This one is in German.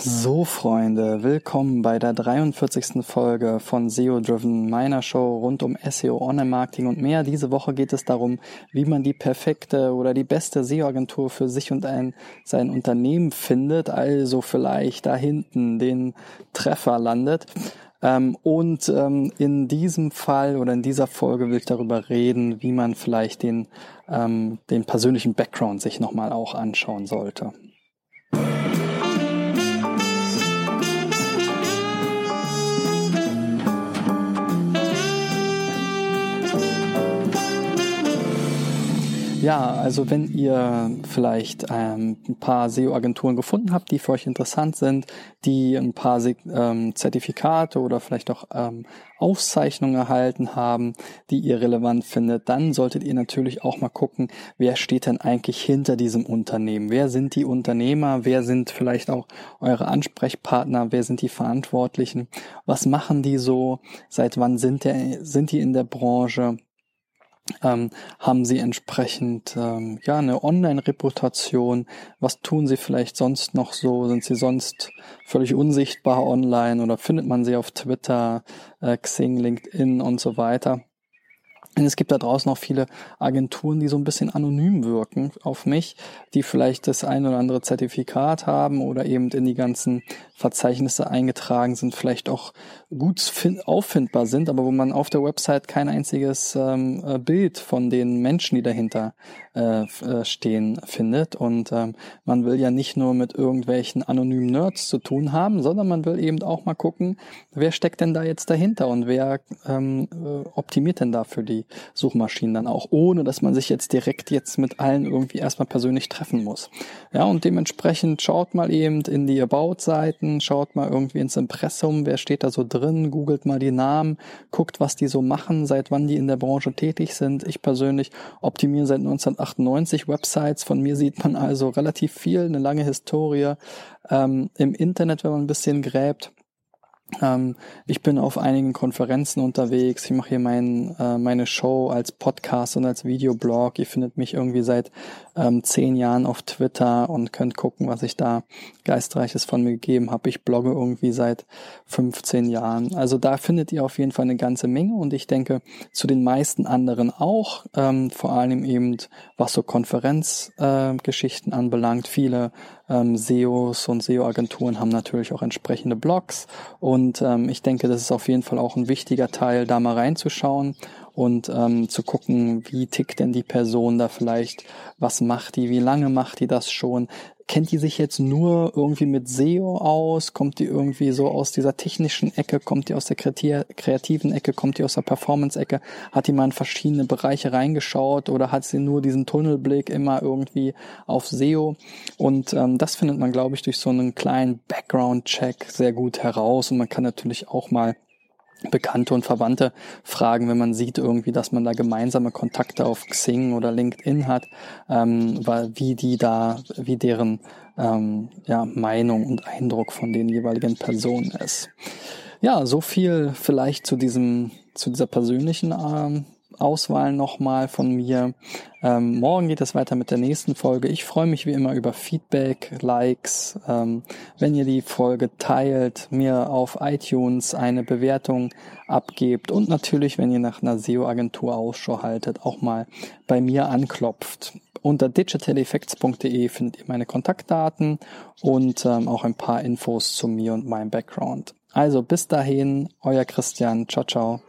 So, Freunde, willkommen bei der 43. Folge von SEO Driven, meiner Show rund um SEO, Online-Marketing und mehr. Diese Woche geht es darum, wie man die perfekte oder die beste SEO-Agentur für sich und ein, sein Unternehmen findet, also vielleicht da hinten den Treffer landet. Ähm, und ähm, in diesem Fall oder in dieser Folge will ich darüber reden, wie man vielleicht den, ähm, den persönlichen Background sich nochmal auch anschauen sollte. Ja, also wenn ihr vielleicht ähm, ein paar SEO-Agenturen gefunden habt, die für euch interessant sind, die ein paar ähm, Zertifikate oder vielleicht auch ähm, Auszeichnungen erhalten haben, die ihr relevant findet, dann solltet ihr natürlich auch mal gucken, wer steht denn eigentlich hinter diesem Unternehmen? Wer sind die Unternehmer? Wer sind vielleicht auch eure Ansprechpartner? Wer sind die Verantwortlichen? Was machen die so? Seit wann sind, der, sind die in der Branche? Ähm, haben sie entsprechend ähm, ja eine Online-Reputation? Was tun sie vielleicht sonst noch so? Sind sie sonst völlig unsichtbar online oder findet man sie auf Twitter, äh, Xing, LinkedIn und so weiter? Und es gibt da draußen auch viele Agenturen, die so ein bisschen anonym wirken auf mich, die vielleicht das ein oder andere Zertifikat haben oder eben in die ganzen Verzeichnisse eingetragen sind, vielleicht auch gut auffindbar sind, aber wo man auf der Website kein einziges ähm, äh, Bild von den Menschen, die dahinter äh, äh, stehen, findet. Und ähm, man will ja nicht nur mit irgendwelchen anonymen Nerds zu tun haben, sondern man will eben auch mal gucken, wer steckt denn da jetzt dahinter und wer ähm, äh, optimiert denn da für die Suchmaschinen dann auch, ohne dass man sich jetzt direkt jetzt mit allen irgendwie erstmal persönlich treffen muss. Ja, und dementsprechend schaut mal eben in die About-Seiten, Seiten, schaut mal irgendwie ins Impressum, wer steht da so drin, googelt mal die Namen, guckt, was die so machen, seit wann die in der Branche tätig sind. Ich persönlich optimiere seit 1998 Websites. Von mir sieht man also relativ viel, eine lange Historie ähm, im Internet, wenn man ein bisschen gräbt. Ähm, ich bin auf einigen Konferenzen unterwegs. Ich mache hier mein, äh, meine Show als Podcast und als Videoblog. Ihr findet mich irgendwie seit ähm, zehn Jahren auf Twitter und könnt gucken, was ich da Geistreiches von mir gegeben habe. Ich blogge irgendwie seit 15 Jahren. Also da findet ihr auf jeden Fall eine ganze Menge und ich denke zu den meisten anderen auch. Ähm, vor allem eben, was so Konferenzgeschichten äh, anbelangt. Viele ähm, SEOs und SEO-Agenturen haben natürlich auch entsprechende Blogs. Und ähm, ich denke, das ist auf jeden Fall auch ein wichtiger Teil, da mal reinzuschauen und ähm, zu gucken, wie tickt denn die Person da vielleicht, was macht die, wie lange macht die das schon, kennt die sich jetzt nur irgendwie mit SEO aus? Kommt die irgendwie so aus dieser technischen Ecke? Kommt die aus der kreativen Ecke? Kommt die aus der Performance-Ecke? Hat die mal in verschiedene Bereiche reingeschaut oder hat sie nur diesen Tunnelblick immer irgendwie auf SEO? Und ähm, das findet man, glaube ich, durch so einen kleinen Background-Check sehr gut heraus. Und man kann natürlich auch mal Bekannte und Verwandte fragen, wenn man sieht irgendwie, dass man da gemeinsame Kontakte auf Xing oder LinkedIn hat, ähm, weil wie die da, wie deren ähm, ja, Meinung und Eindruck von den jeweiligen Personen ist. Ja, so viel vielleicht zu diesem, zu dieser persönlichen ähm, Auswahl nochmal von mir. Ähm, morgen geht es weiter mit der nächsten Folge. Ich freue mich wie immer über Feedback, Likes, ähm, wenn ihr die Folge teilt, mir auf iTunes eine Bewertung abgebt und natürlich, wenn ihr nach einer SEO-Agentur Ausschau haltet, auch mal bei mir anklopft. Unter digitaleffects.de findet ihr meine Kontaktdaten und ähm, auch ein paar Infos zu mir und meinem Background. Also bis dahin, euer Christian. Ciao, ciao.